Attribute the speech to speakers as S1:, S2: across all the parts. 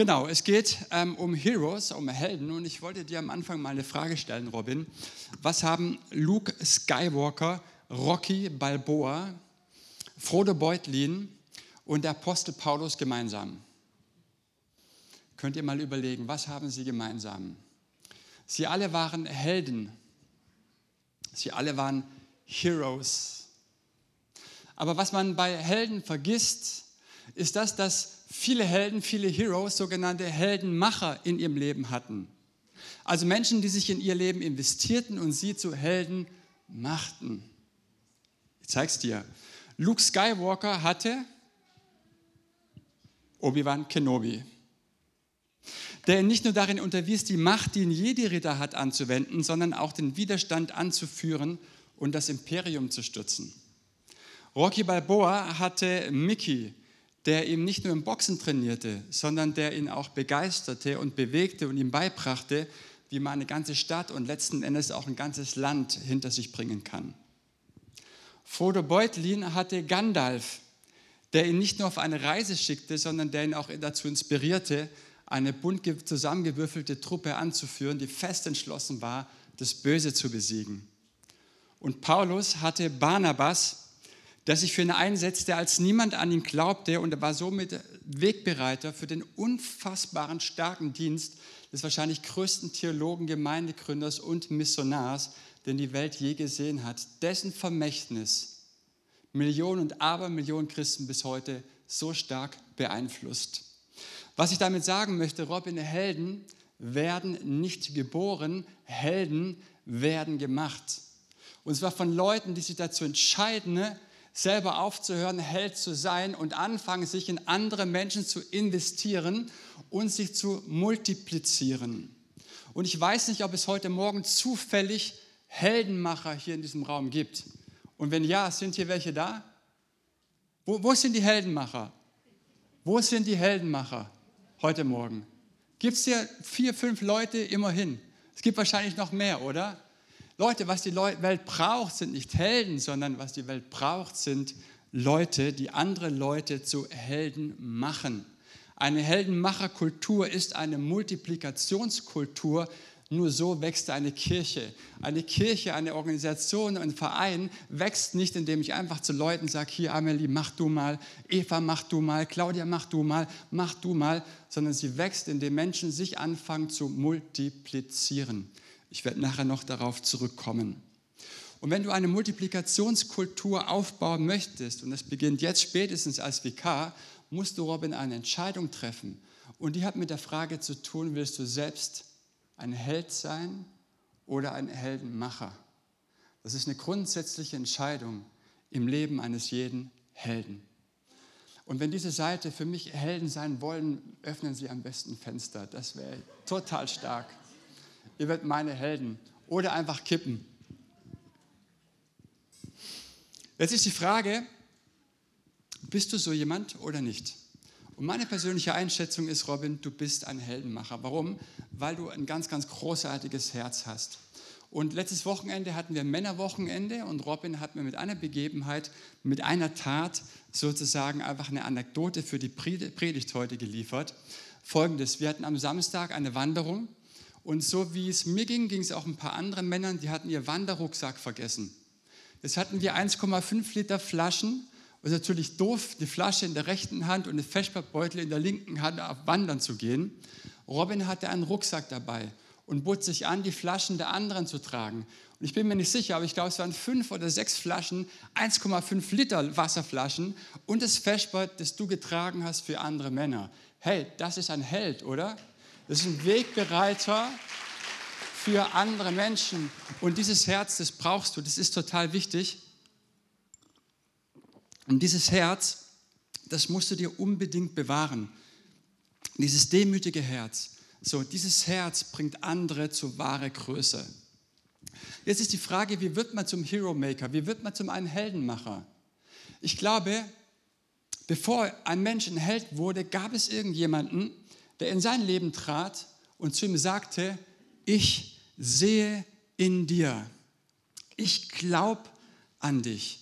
S1: Genau, es geht ähm, um Heroes, um Helden. Und ich wollte dir am Anfang mal eine Frage stellen, Robin. Was haben Luke Skywalker, Rocky Balboa, Frodo Beutlin und der Apostel Paulus gemeinsam? Könnt ihr mal überlegen, was haben sie gemeinsam? Sie alle waren Helden. Sie alle waren Heroes. Aber was man bei Helden vergisst, ist das, dass viele Helden, viele Heroes, sogenannte Heldenmacher in ihrem Leben hatten. Also Menschen, die sich in ihr Leben investierten und sie zu Helden machten. Ich zeig's dir. Luke Skywalker hatte Obi-Wan Kenobi, der ihn nicht nur darin unterwies, die Macht, die ein Jedi-Ritter hat, anzuwenden, sondern auch den Widerstand anzuführen und das Imperium zu stürzen. Rocky Balboa hatte Mickey, der ihm nicht nur im Boxen trainierte, sondern der ihn auch begeisterte und bewegte und ihm beibrachte, wie man eine ganze Stadt und letzten Endes auch ein ganzes Land hinter sich bringen kann. Frodo Beutlin hatte Gandalf, der ihn nicht nur auf eine Reise schickte, sondern der ihn auch dazu inspirierte, eine bunt zusammengewürfelte Truppe anzuführen, die fest entschlossen war, das Böse zu besiegen. Und Paulus hatte Barnabas, der sich für ihn einsetzte, als niemand an ihn glaubte und er war somit Wegbereiter für den unfassbaren starken Dienst des wahrscheinlich größten Theologen, Gemeindegründers und Missionars, den die Welt je gesehen hat, dessen Vermächtnis Millionen und Abermillionen Christen bis heute so stark beeinflusst. Was ich damit sagen möchte, Robin, Helden werden nicht geboren, Helden werden gemacht. Und zwar von Leuten, die sich dazu entscheiden, selber aufzuhören, Held zu sein und anfangen, sich in andere Menschen zu investieren und sich zu multiplizieren. Und ich weiß nicht, ob es heute Morgen zufällig Heldenmacher hier in diesem Raum gibt. Und wenn ja, sind hier welche da? Wo, wo sind die Heldenmacher? Wo sind die Heldenmacher heute Morgen? Gibt es hier vier, fünf Leute immerhin? Es gibt wahrscheinlich noch mehr, oder? Leute, was die Welt braucht, sind nicht Helden, sondern was die Welt braucht, sind Leute, die andere Leute zu Helden machen. Eine Heldenmacherkultur ist eine Multiplikationskultur. Nur so wächst eine Kirche. Eine Kirche, eine Organisation, ein Verein wächst nicht, indem ich einfach zu Leuten sage, hier Amelie, mach du mal, Eva, mach du mal, Claudia, mach du mal, mach du mal, sondern sie wächst, indem Menschen sich anfangen zu multiplizieren. Ich werde nachher noch darauf zurückkommen. Und wenn du eine Multiplikationskultur aufbauen möchtest, und das beginnt jetzt spätestens als VK, musst du, Robin, eine Entscheidung treffen. Und die hat mit der Frage zu tun, willst du selbst ein Held sein oder ein Heldenmacher? Das ist eine grundsätzliche Entscheidung im Leben eines jeden Helden. Und wenn diese Seite für mich Helden sein wollen, öffnen Sie am besten Fenster. Das wäre total stark ihr werdet meine Helden. Oder einfach kippen. Jetzt ist die Frage, bist du so jemand oder nicht? Und meine persönliche Einschätzung ist, Robin, du bist ein Heldenmacher. Warum? Weil du ein ganz, ganz großartiges Herz hast. Und letztes Wochenende hatten wir Männerwochenende und Robin hat mir mit einer Begebenheit, mit einer Tat sozusagen einfach eine Anekdote für die Predigt heute geliefert. Folgendes, wir hatten am Samstag eine Wanderung und so wie es mir ging, ging es auch ein paar anderen Männern, die hatten ihr Wanderrucksack vergessen. Jetzt hatten wir 1,5 Liter Flaschen. Und natürlich doof, die Flasche in der rechten Hand und eine Feschpappbeutel in der linken Hand auf Wandern zu gehen. Robin hatte einen Rucksack dabei und bot sich an, die Flaschen der anderen zu tragen. Und ich bin mir nicht sicher, aber ich glaube, es waren fünf oder sechs Flaschen, 1,5 Liter Wasserflaschen und das Feschbad, das du getragen hast für andere Männer. Hey, das ist ein Held, oder? Das ist ein Wegbereiter für andere Menschen. Und dieses Herz, das brauchst du, das ist total wichtig. Und dieses Herz, das musst du dir unbedingt bewahren. Dieses demütige Herz. So, dieses Herz bringt andere zu wahre Größe. Jetzt ist die Frage, wie wird man zum Hero Maker? Wie wird man zum einen Heldenmacher? Ich glaube, bevor ein Mensch ein Held wurde, gab es irgendjemanden, der in sein Leben trat und zu ihm sagte, ich sehe in dir, ich glaube an dich.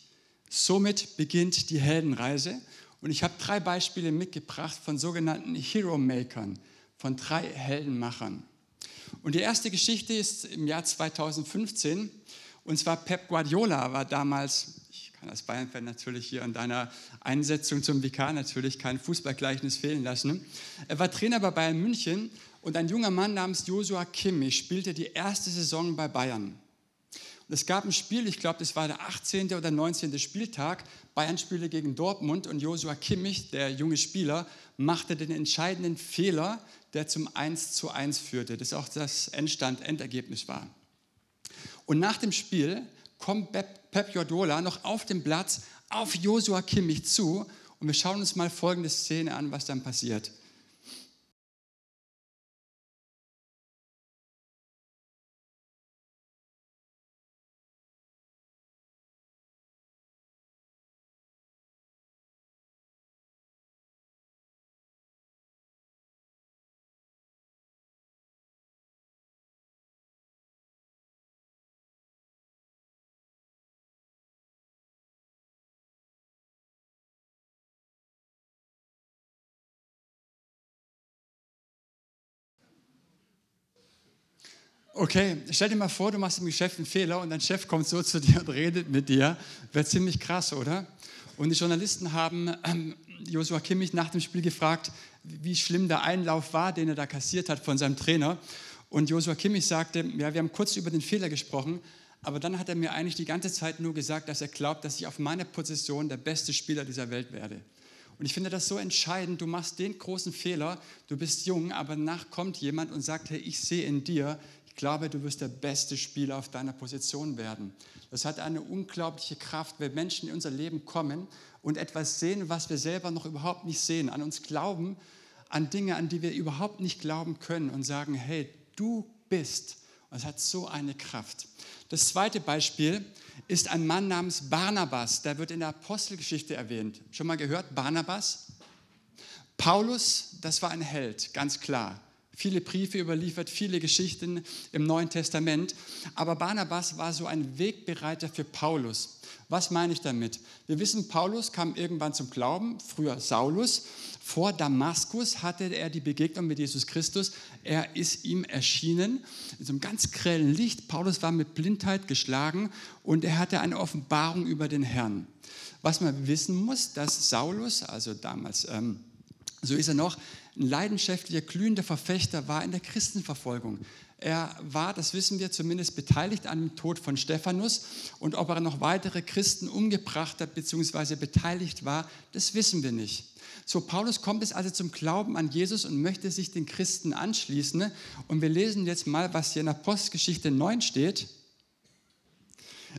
S1: Somit beginnt die Heldenreise Und ich habe drei Beispiele mitgebracht von sogenannten Hero-Makern, von drei Heldenmachern. Und die erste Geschichte ist im Jahr 2015. Und zwar Pep Guardiola war damals, kann als Bayern-Fan natürlich hier an deiner Einsetzung zum Vikar natürlich kein Fußballgleichnis fehlen lassen. Er war Trainer bei Bayern München und ein junger Mann namens Joshua Kimmich spielte die erste Saison bei Bayern. Und es gab ein Spiel, ich glaube, das war der 18. oder 19. Spieltag. Bayern spielte gegen Dortmund und Joshua Kimmich, der junge Spieler, machte den entscheidenden Fehler, der zum 1 zu 1 führte, das auch das Endstand, Endergebnis war. Und nach dem Spiel kommt Pep Guardiola noch auf dem Platz auf Joshua Kimmich zu und wir schauen uns mal folgende Szene an, was dann passiert. Okay, stell dir mal vor, du machst im Geschäft einen Fehler und dein Chef kommt so zu dir und redet mit dir. Wäre ziemlich krass, oder? Und die Journalisten haben ähm, Joshua Kimmich nach dem Spiel gefragt, wie schlimm der Einlauf war, den er da kassiert hat von seinem Trainer. Und Joshua Kimmich sagte, ja, wir haben kurz über den Fehler gesprochen, aber dann hat er mir eigentlich die ganze Zeit nur gesagt, dass er glaubt, dass ich auf meiner Position der beste Spieler dieser Welt werde. Und ich finde das so entscheidend. Du machst den großen Fehler, du bist jung, aber danach kommt jemand und sagt, hey, ich sehe in dir glaube, du wirst der beste Spieler auf deiner Position werden. Das hat eine unglaubliche Kraft, wenn Menschen in unser Leben kommen und etwas sehen, was wir selber noch überhaupt nicht sehen, an uns glauben, an Dinge, an die wir überhaupt nicht glauben können und sagen, hey, du bist. Und es hat so eine Kraft. Das zweite Beispiel ist ein Mann namens Barnabas, der wird in der Apostelgeschichte erwähnt. Schon mal gehört, Barnabas? Paulus, das war ein Held, ganz klar viele Briefe überliefert, viele Geschichten im Neuen Testament. Aber Barnabas war so ein Wegbereiter für Paulus. Was meine ich damit? Wir wissen, Paulus kam irgendwann zum Glauben, früher Saulus. Vor Damaskus hatte er die Begegnung mit Jesus Christus. Er ist ihm erschienen in so einem ganz grellen Licht. Paulus war mit Blindheit geschlagen und er hatte eine Offenbarung über den Herrn. Was man wissen muss, dass Saulus, also damals, ähm, so ist er noch, ein leidenschaftlicher, glühender Verfechter war in der Christenverfolgung. Er war, das wissen wir zumindest, beteiligt an dem Tod von Stephanus und ob er noch weitere Christen umgebracht hat bzw. beteiligt war, das wissen wir nicht. So, Paulus kommt es also zum Glauben an Jesus und möchte sich den Christen anschließen. Und wir lesen jetzt mal, was hier in Apostelgeschichte 9 steht.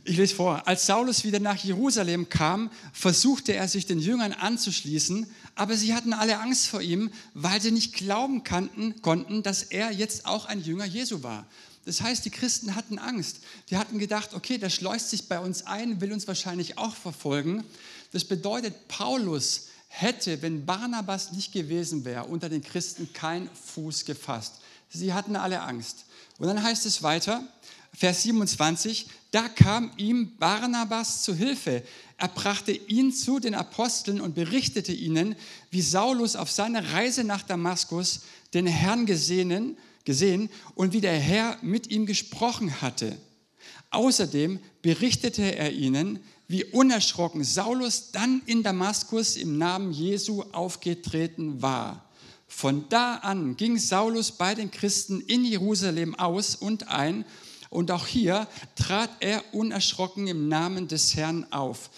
S1: Ich lese vor, als Saulus wieder nach Jerusalem kam, versuchte er sich den Jüngern anzuschließen, aber sie hatten alle Angst vor ihm, weil sie nicht glauben kannten, konnten, dass er jetzt auch ein Jünger Jesu war. Das heißt, die Christen hatten Angst. Die hatten gedacht, okay, der schleust sich bei uns ein, will uns wahrscheinlich auch verfolgen. Das bedeutet, Paulus hätte, wenn Barnabas nicht gewesen wäre, unter den Christen kein Fuß gefasst. Sie hatten alle Angst. Und dann heißt es weiter, Vers 27, da kam ihm Barnabas zu Hilfe. Er brachte ihn zu den Aposteln und berichtete ihnen, wie Saulus auf seiner Reise nach Damaskus den Herrn gesehen, gesehen und wie der Herr mit ihm gesprochen hatte. Außerdem berichtete er ihnen, wie unerschrocken Saulus dann in Damaskus im Namen Jesu aufgetreten war. Von da an ging Saulus bei den Christen in Jerusalem aus und ein und auch hier trat er unerschrocken im Namen des Herrn auf.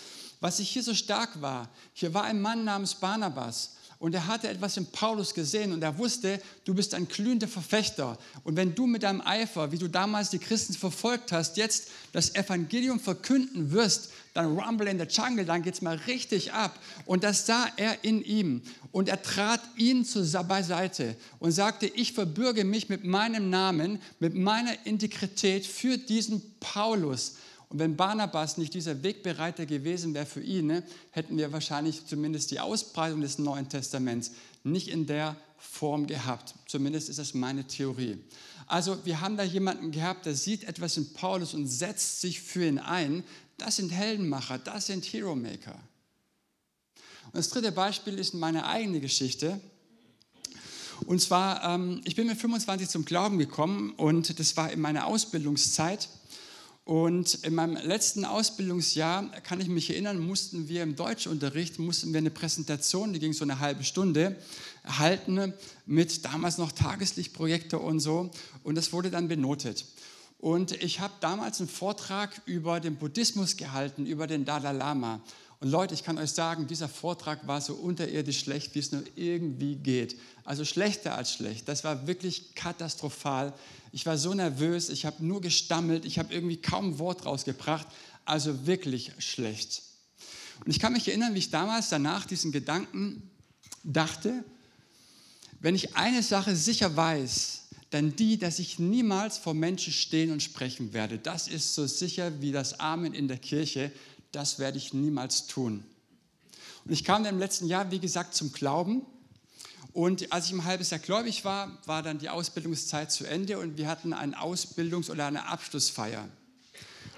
S1: Was ich hier so stark war, hier war ein Mann namens Barnabas. Und er hatte etwas in Paulus gesehen und er wusste, du bist ein glühender Verfechter. Und wenn du mit deinem Eifer, wie du damals die Christen verfolgt hast, jetzt das Evangelium verkünden wirst, dann rumble in the jungle, dann geht es mal richtig ab. Und das sah er in ihm. Und er trat ihn zur beiseite und sagte, ich verbürge mich mit meinem Namen, mit meiner Integrität für diesen Paulus. Und wenn Barnabas nicht dieser Wegbereiter gewesen wäre für ihn, ne, hätten wir wahrscheinlich zumindest die Ausbreitung des Neuen Testaments nicht in der Form gehabt. Zumindest ist das meine Theorie. Also wir haben da jemanden gehabt, der sieht etwas in Paulus und setzt sich für ihn ein. Das sind Heldenmacher, das sind Hero Maker. Und das dritte Beispiel ist meine eigene Geschichte. Und zwar, ähm, ich bin mit 25 zum Glauben gekommen und das war in meiner Ausbildungszeit. Und in meinem letzten Ausbildungsjahr, kann ich mich erinnern, mussten wir im Deutschunterricht, mussten wir eine Präsentation, die ging so eine halbe Stunde, halten mit damals noch Tageslichtprojektor und so. Und das wurde dann benotet. Und ich habe damals einen Vortrag über den Buddhismus gehalten, über den Dalai Lama. Und Leute, ich kann euch sagen, dieser Vortrag war so unterirdisch schlecht, wie es nur irgendwie geht. Also schlechter als schlecht. Das war wirklich katastrophal. Ich war so nervös, ich habe nur gestammelt, ich habe irgendwie kaum ein Wort rausgebracht. Also wirklich schlecht. Und ich kann mich erinnern, wie ich damals danach diesen Gedanken dachte, wenn ich eine Sache sicher weiß, dann die, dass ich niemals vor Menschen stehen und sprechen werde. Das ist so sicher wie das Amen in der Kirche. Das werde ich niemals tun. Und ich kam im letzten Jahr, wie gesagt, zum Glauben. Und als ich ein halbes Jahr gläubig war, war dann die Ausbildungszeit zu Ende und wir hatten eine Ausbildungs- oder eine Abschlussfeier.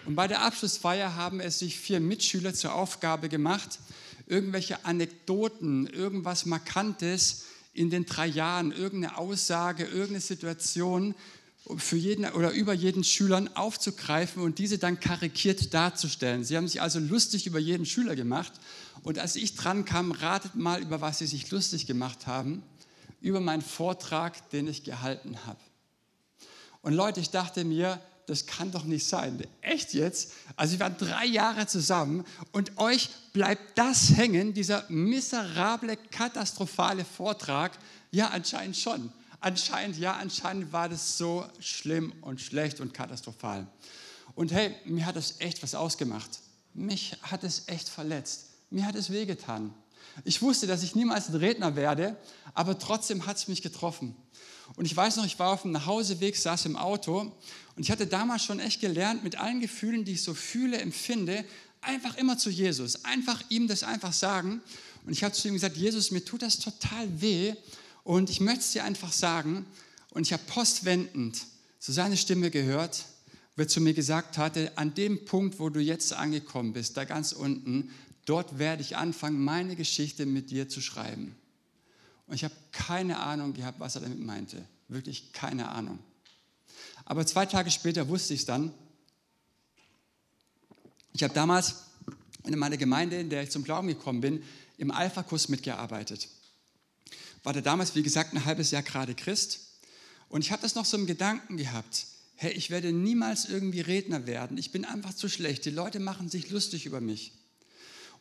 S1: Und bei der Abschlussfeier haben es sich vier Mitschüler zur Aufgabe gemacht, irgendwelche Anekdoten, irgendwas Markantes in den drei Jahren irgendeine Aussage, irgendeine Situation für jeden oder über jeden Schülern aufzugreifen und diese dann karikiert darzustellen. Sie haben sich also lustig über jeden Schüler gemacht. Und als ich dran kam, ratet mal, über was sie sich lustig gemacht haben. Über meinen Vortrag, den ich gehalten habe. Und Leute, ich dachte mir, das kann doch nicht sein. Echt jetzt? Also wir waren drei Jahre zusammen und euch bleibt das hängen, dieser miserable, katastrophale Vortrag? Ja, anscheinend schon. Anscheinend, ja, anscheinend war das so schlimm und schlecht und katastrophal. Und hey, mir hat das echt was ausgemacht. Mich hat es echt verletzt. Mir hat es wehgetan. Ich wusste, dass ich niemals ein Redner werde, aber trotzdem hat es mich getroffen. Und ich weiß noch, ich war auf dem Nachhauseweg, saß im Auto und ich hatte damals schon echt gelernt, mit allen Gefühlen, die ich so fühle, empfinde, einfach immer zu Jesus, einfach ihm das einfach sagen. Und ich habe zu ihm gesagt, Jesus, mir tut das total weh und ich möchte es dir einfach sagen. Und ich habe postwendend so seine Stimme gehört, wo er zu mir gesagt hatte, an dem Punkt, wo du jetzt angekommen bist, da ganz unten, dort werde ich anfangen, meine Geschichte mit dir zu schreiben. Und ich habe keine Ahnung gehabt, was er damit meinte. Wirklich keine Ahnung. Aber zwei Tage später wusste ich es dann. Ich habe damals in meiner Gemeinde, in der ich zum Glauben gekommen bin, im Alpha-Kurs mitgearbeitet. War da damals, wie gesagt, ein halbes Jahr gerade Christ. Und ich habe das noch so im Gedanken gehabt. Hey, ich werde niemals irgendwie Redner werden. Ich bin einfach zu schlecht. Die Leute machen sich lustig über mich.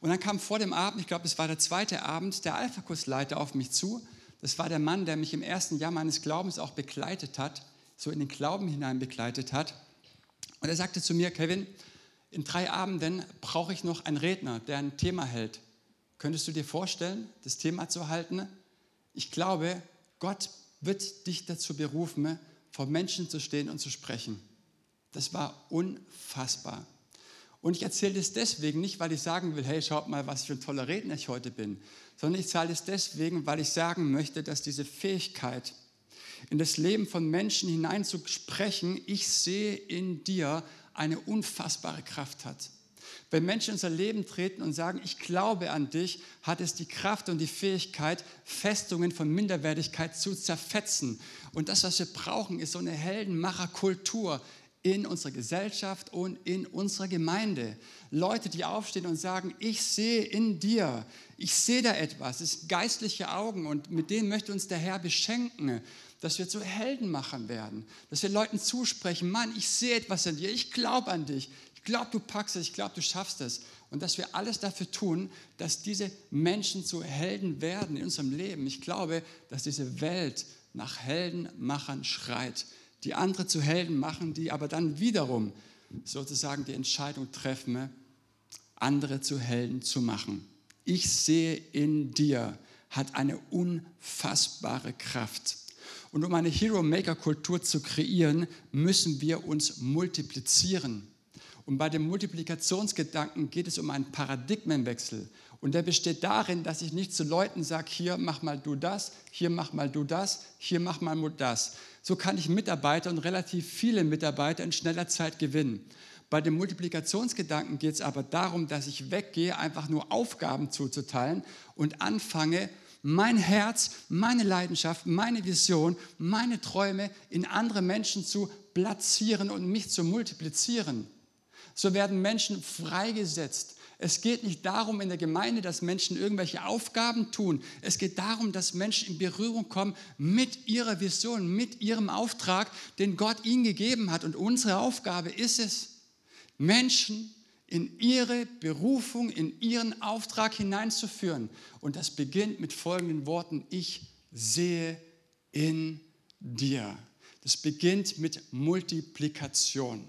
S1: Und dann kam vor dem Abend, ich glaube, es war der zweite Abend, der Alpha-Kursleiter auf mich zu. Das war der Mann, der mich im ersten Jahr meines Glaubens auch begleitet hat, so in den Glauben hinein begleitet hat. Und er sagte zu mir, Kevin, in drei Abenden brauche ich noch einen Redner, der ein Thema hält. Könntest du dir vorstellen, das Thema zu halten? Ich glaube, Gott wird dich dazu berufen, vor Menschen zu stehen und zu sprechen. Das war unfassbar. Und ich erzähle das deswegen nicht, weil ich sagen will, hey, schaut mal, was für ein toller Redner ich heute bin, sondern ich zahle es deswegen, weil ich sagen möchte, dass diese Fähigkeit, in das Leben von Menschen hineinzusprechen, ich sehe in dir eine unfassbare Kraft hat. Wenn Menschen in unser Leben treten und sagen, ich glaube an dich, hat es die Kraft und die Fähigkeit, Festungen von Minderwertigkeit zu zerfetzen. Und das, was wir brauchen, ist so eine Heldenmacherkultur, in unserer Gesellschaft und in unserer Gemeinde. Leute, die aufstehen und sagen, ich sehe in dir, ich sehe da etwas, es sind geistliche Augen und mit denen möchte uns der Herr beschenken, dass wir zu Heldenmachern werden, dass wir Leuten zusprechen, Mann, ich sehe etwas in dir, ich glaube an dich, ich glaube, du packst es, ich glaube, du schaffst es. Und dass wir alles dafür tun, dass diese Menschen zu Helden werden in unserem Leben. Ich glaube, dass diese Welt nach Heldenmachern schreit die andere zu Helden machen, die aber dann wiederum sozusagen die Entscheidung treffen, andere zu Helden zu machen. Ich sehe in dir hat eine unfassbare Kraft. Und um eine Hero-Maker-Kultur zu kreieren, müssen wir uns multiplizieren. Und bei dem Multiplikationsgedanken geht es um einen Paradigmenwechsel. Und der besteht darin, dass ich nicht zu Leuten sage, hier mach mal du das, hier mach mal du das, hier mach mal das. So kann ich Mitarbeiter und relativ viele Mitarbeiter in schneller Zeit gewinnen. Bei dem Multiplikationsgedanken geht es aber darum, dass ich weggehe, einfach nur Aufgaben zuzuteilen und anfange, mein Herz, meine Leidenschaft, meine Vision, meine Träume in andere Menschen zu platzieren und mich zu multiplizieren. So werden Menschen freigesetzt. Es geht nicht darum in der Gemeinde, dass Menschen irgendwelche Aufgaben tun. Es geht darum, dass Menschen in Berührung kommen mit ihrer Vision, mit ihrem Auftrag, den Gott ihnen gegeben hat. Und unsere Aufgabe ist es, Menschen in ihre Berufung, in ihren Auftrag hineinzuführen. Und das beginnt mit folgenden Worten, ich sehe in dir. Das beginnt mit Multiplikation.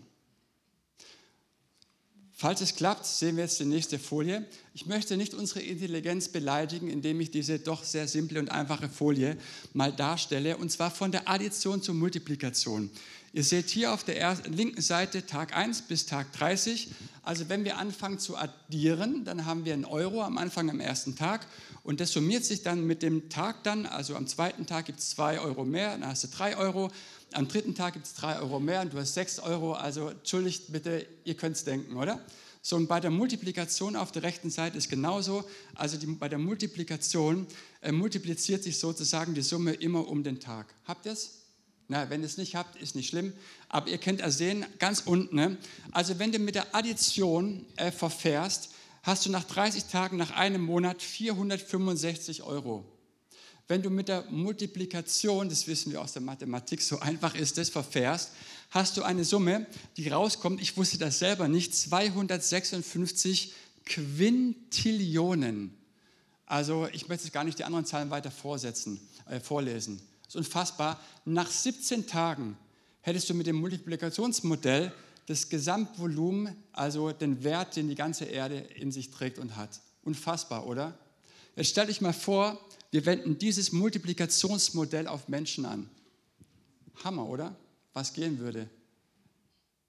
S1: Falls es klappt, sehen wir jetzt die nächste Folie. Ich möchte nicht unsere Intelligenz beleidigen, indem ich diese doch sehr simple und einfache Folie mal darstelle, und zwar von der Addition zur Multiplikation. Ihr seht hier auf der linken Seite Tag 1 bis Tag 30. Also wenn wir anfangen zu addieren, dann haben wir einen Euro am Anfang am ersten Tag und das summiert sich dann mit dem Tag dann. Also am zweiten Tag gibt es zwei Euro mehr, dann hast du drei Euro. Am dritten Tag gibt es drei Euro mehr und du hast sechs Euro. Also entschuldigt bitte, ihr könnt es denken, oder? So, und bei der Multiplikation auf der rechten Seite ist genauso. Also die, bei der Multiplikation äh, multipliziert sich sozusagen die Summe immer um den Tag. Habt ihr es? Na, wenn ihr es nicht habt, ist nicht schlimm. Aber ihr könnt ersehen, ganz unten, ne? also wenn du mit der Addition äh, verfährst, hast du nach 30 Tagen, nach einem Monat 465 Euro. Wenn du mit der Multiplikation, das wissen wir aus der Mathematik, so einfach ist es, verfährst, hast du eine Summe, die rauskommt, ich wusste das selber nicht, 256 Quintillionen. Also ich möchte jetzt gar nicht die anderen Zahlen weiter vorsetzen, äh, vorlesen. Das ist unfassbar. Nach 17 Tagen hättest du mit dem Multiplikationsmodell das Gesamtvolumen, also den Wert, den die ganze Erde in sich trägt und hat. Unfassbar, oder? Jetzt stell dich mal vor, wir wenden dieses Multiplikationsmodell auf Menschen an. Hammer, oder? Was gehen würde,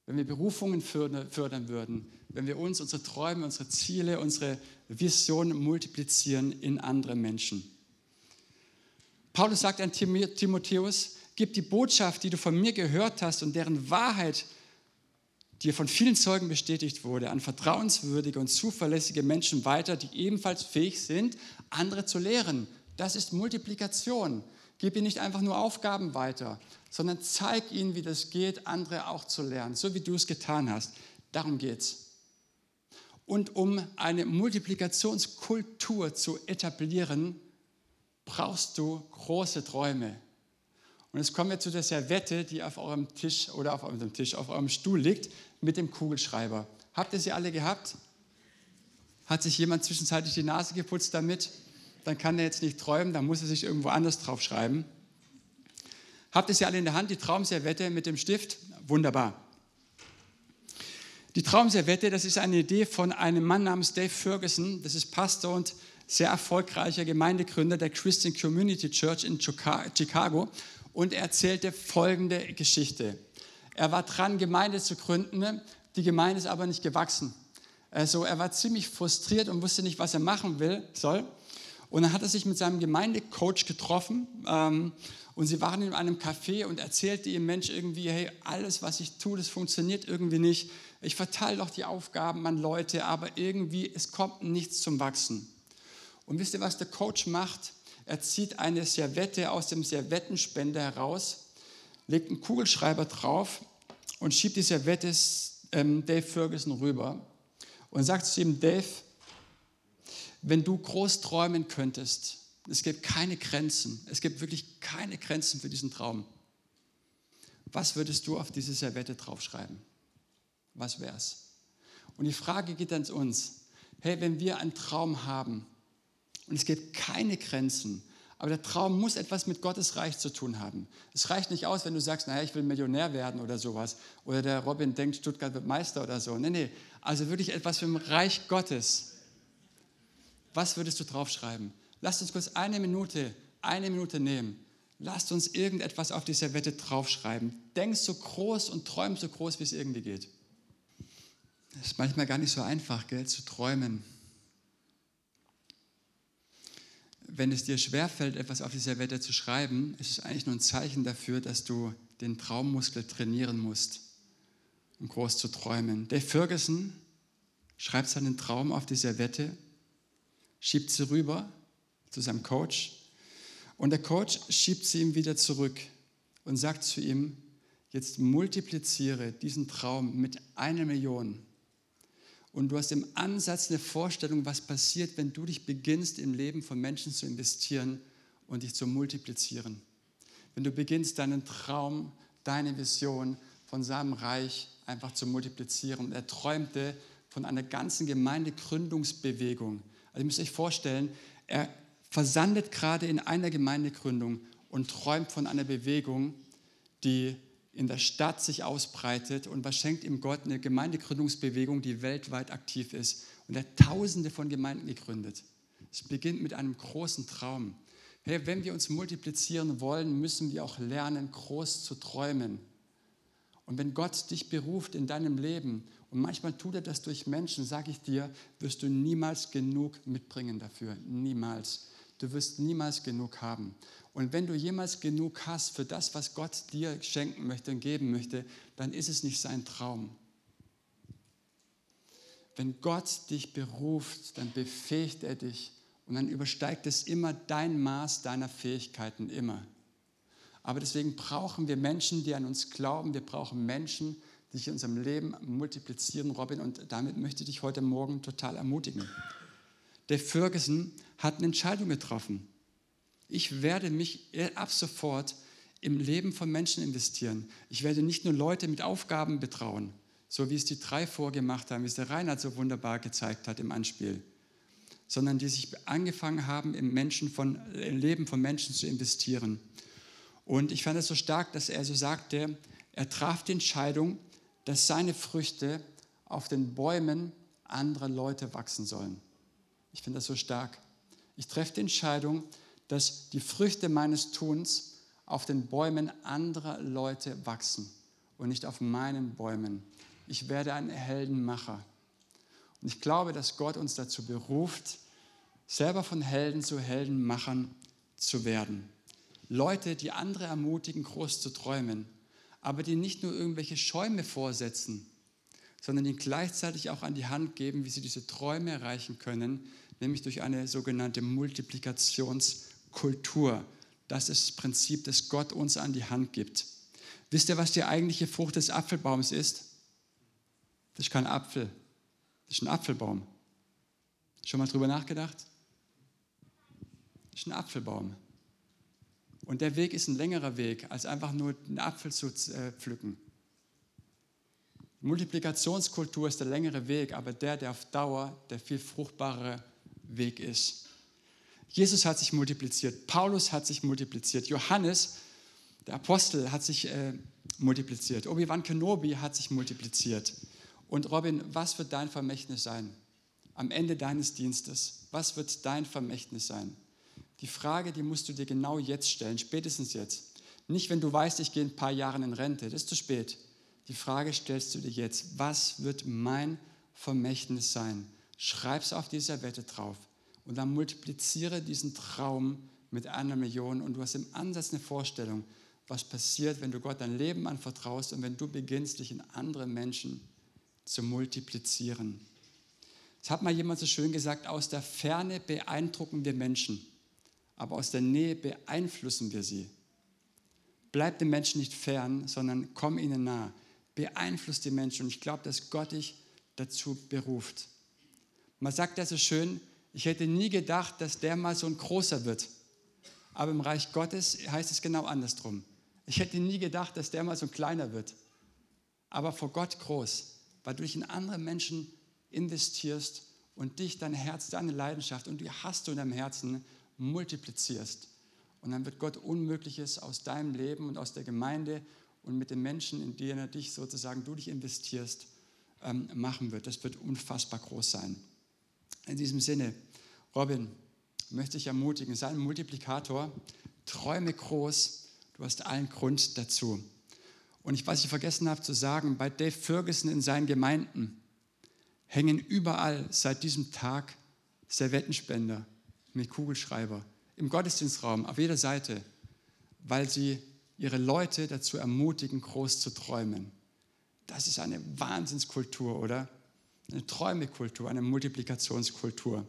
S1: wenn wir Berufungen fördern würden, wenn wir uns, unsere Träume, unsere Ziele, unsere Visionen multiplizieren in andere Menschen. Paulus sagt an Timotheus, gib die Botschaft, die du von mir gehört hast und deren Wahrheit dir von vielen Zeugen bestätigt wurde, an vertrauenswürdige und zuverlässige Menschen weiter, die ebenfalls fähig sind, andere zu lehren. Das ist Multiplikation. Gib ihnen nicht einfach nur Aufgaben weiter, sondern zeig ihnen, wie das geht, andere auch zu lernen, so wie du es getan hast. Darum geht's. Und um eine Multiplikationskultur zu etablieren, brauchst du große Träume. Und jetzt kommen wir zu der Servette, die auf eurem Tisch oder auf eurem Tisch, auf eurem Stuhl liegt, mit dem Kugelschreiber. Habt ihr sie alle gehabt? Hat sich jemand zwischenzeitlich die Nase geputzt damit? Dann kann er jetzt nicht träumen, dann muss er sich irgendwo anders draufschreiben. Habt ihr sie alle in der Hand, die Traumservette mit dem Stift? Wunderbar. Die Traumservette, das ist eine Idee von einem Mann namens Dave Ferguson. Das ist Pastor und sehr erfolgreicher Gemeindegründer der Christian Community Church in Chicago und er erzählte folgende Geschichte. Er war dran, Gemeinde zu gründen, die Gemeinde ist aber nicht gewachsen. Also er war ziemlich frustriert und wusste nicht, was er machen will, soll. Und dann hat er sich mit seinem Gemeindecoach getroffen ähm, und sie waren in einem Café und erzählte ihm, Mensch, irgendwie, hey, alles, was ich tue, das funktioniert irgendwie nicht. Ich verteile doch die Aufgaben an Leute, aber irgendwie, es kommt nichts zum Wachsen. Und wisst ihr, was der Coach macht? Er zieht eine Servette aus dem Servettenspender heraus, legt einen Kugelschreiber drauf und schiebt die Servette ähm, Dave Ferguson rüber und sagt zu ihm, Dave, wenn du groß träumen könntest, es gibt keine Grenzen, es gibt wirklich keine Grenzen für diesen Traum. Was würdest du auf diese Servette draufschreiben? Was wär's? Und die Frage geht an uns. Hey, wenn wir einen Traum haben, und es gibt keine Grenzen. Aber der Traum muss etwas mit Gottes Reich zu tun haben. Es reicht nicht aus, wenn du sagst, naja, ich will Millionär werden oder sowas. Oder der Robin denkt, Stuttgart wird Meister oder so. Nee, nee. Also wirklich etwas für das Reich Gottes. Was würdest du draufschreiben? Lasst uns kurz eine Minute, eine Minute nehmen. Lasst uns irgendetwas auf die Servette draufschreiben. Denk so groß und träum so groß, wie es irgendwie geht. Es ist manchmal gar nicht so einfach, gell, zu träumen wenn es dir schwerfällt, etwas auf die Servette zu schreiben, ist es eigentlich nur ein Zeichen dafür, dass du den Traummuskel trainieren musst. und groß zu träumen. Dave Ferguson schreibt seinen Traum auf die Servette, schiebt sie rüber zu seinem Coach und der Coach schiebt sie ihm wieder zurück und sagt zu ihm, jetzt multipliziere diesen Traum mit einer Million. Und du hast im Ansatz eine Vorstellung, was passiert, wenn du dich beginnst, im Leben von Menschen zu investieren und dich zu multiplizieren. Wenn du beginnst, deinen Traum, deine Vision von seinem Reich einfach zu multiplizieren. Er träumte von einer ganzen Gemeindegründungsbewegung. Also ihr müsst euch vorstellen, er versandet gerade in einer Gemeindegründung und träumt von einer Bewegung, die in der Stadt sich ausbreitet und was schenkt ihm Gott? Eine Gemeindegründungsbewegung, die weltweit aktiv ist. Und er hat Tausende von Gemeinden gegründet. Es beginnt mit einem großen Traum. Hey, wenn wir uns multiplizieren wollen, müssen wir auch lernen, groß zu träumen. Und wenn Gott dich beruft in deinem Leben, und manchmal tut er das durch Menschen, sage ich dir, wirst du niemals genug mitbringen dafür. Niemals. Du wirst niemals genug haben. Und wenn du jemals genug hast für das, was Gott dir schenken möchte und geben möchte, dann ist es nicht sein Traum. Wenn Gott dich beruft, dann befähigt er dich und dann übersteigt es immer dein Maß deiner Fähigkeiten, immer. Aber deswegen brauchen wir Menschen, die an uns glauben. Wir brauchen Menschen, die sich in unserem Leben multiplizieren, Robin. Und damit möchte ich dich heute Morgen total ermutigen. Der Ferguson hat eine Entscheidung getroffen. Ich werde mich ab sofort im Leben von Menschen investieren. Ich werde nicht nur Leute mit Aufgaben betrauen, so wie es die drei vorgemacht haben, wie es der Reinhard so wunderbar gezeigt hat im Anspiel, sondern die sich angefangen haben, im, Menschen von, im Leben von Menschen zu investieren. Und ich fand es so stark, dass er so sagte, er traf die Entscheidung, dass seine Früchte auf den Bäumen anderer Leute wachsen sollen. Ich finde das so stark. Ich treffe die Entscheidung, dass die Früchte meines Tuns auf den Bäumen anderer Leute wachsen und nicht auf meinen Bäumen. Ich werde ein Heldenmacher. Und ich glaube, dass Gott uns dazu beruft, selber von Helden zu Heldenmachern zu werden. Leute, die andere ermutigen, groß zu träumen, aber die nicht nur irgendwelche Schäume vorsetzen, sondern ihnen gleichzeitig auch an die Hand geben, wie sie diese Träume erreichen können, nämlich durch eine sogenannte Multiplikationskultur. Das ist das Prinzip, das Gott uns an die Hand gibt. Wisst ihr, was die eigentliche Frucht des Apfelbaums ist? Das ist kein Apfel, das ist ein Apfelbaum. Schon mal drüber nachgedacht? Das ist ein Apfelbaum. Und der Weg ist ein längerer Weg, als einfach nur einen Apfel zu äh, pflücken. Multiplikationskultur ist der längere Weg, aber der, der auf Dauer der viel fruchtbarere Weg ist. Jesus hat sich multipliziert, Paulus hat sich multipliziert, Johannes, der Apostel, hat sich äh, multipliziert, Obi-Wan Kenobi hat sich multipliziert. Und Robin, was wird dein Vermächtnis sein? Am Ende deines Dienstes, was wird dein Vermächtnis sein? Die Frage, die musst du dir genau jetzt stellen, spätestens jetzt. Nicht, wenn du weißt, ich gehe ein paar Jahre in Rente, das ist zu spät. Die Frage stellst du dir jetzt, was wird mein Vermächtnis sein? Schreib es auf die Servette drauf und dann multipliziere diesen Traum mit einer Million und du hast im Ansatz eine Vorstellung, was passiert, wenn du Gott dein Leben anvertraust und wenn du beginnst, dich in andere Menschen zu multiplizieren. Es hat mal jemand so schön gesagt, aus der Ferne beeindrucken wir Menschen aber aus der Nähe beeinflussen wir sie. Bleib den Menschen nicht fern, sondern komm ihnen nah. Beeinfluss die Menschen und ich glaube, dass Gott dich dazu beruft. Man sagt ja so schön, ich hätte nie gedacht, dass der mal so ein großer wird. Aber im Reich Gottes heißt es genau andersrum. Ich hätte nie gedacht, dass der mal so ein kleiner wird. Aber vor Gott groß, weil du dich in andere Menschen investierst und dich, dein Herz, deine Leidenschaft und die hast du in deinem Herzen multiplizierst. Und dann wird Gott Unmögliches aus deinem Leben und aus der Gemeinde und mit den Menschen, in denen er dich sozusagen, du dich investierst, ähm, machen wird. Das wird unfassbar groß sein. In diesem Sinne, Robin, möchte ich ermutigen, sei ein Multiplikator, träume groß, du hast allen Grund dazu. Und ich, was ich vergessen habe zu sagen, bei Dave Ferguson in seinen Gemeinden hängen überall seit diesem Tag Servettenspender mit Kugelschreiber im Gottesdienstraum auf jeder Seite, weil sie ihre Leute dazu ermutigen, groß zu träumen. Das ist eine Wahnsinnskultur, oder? Eine Träumekultur, eine Multiplikationskultur.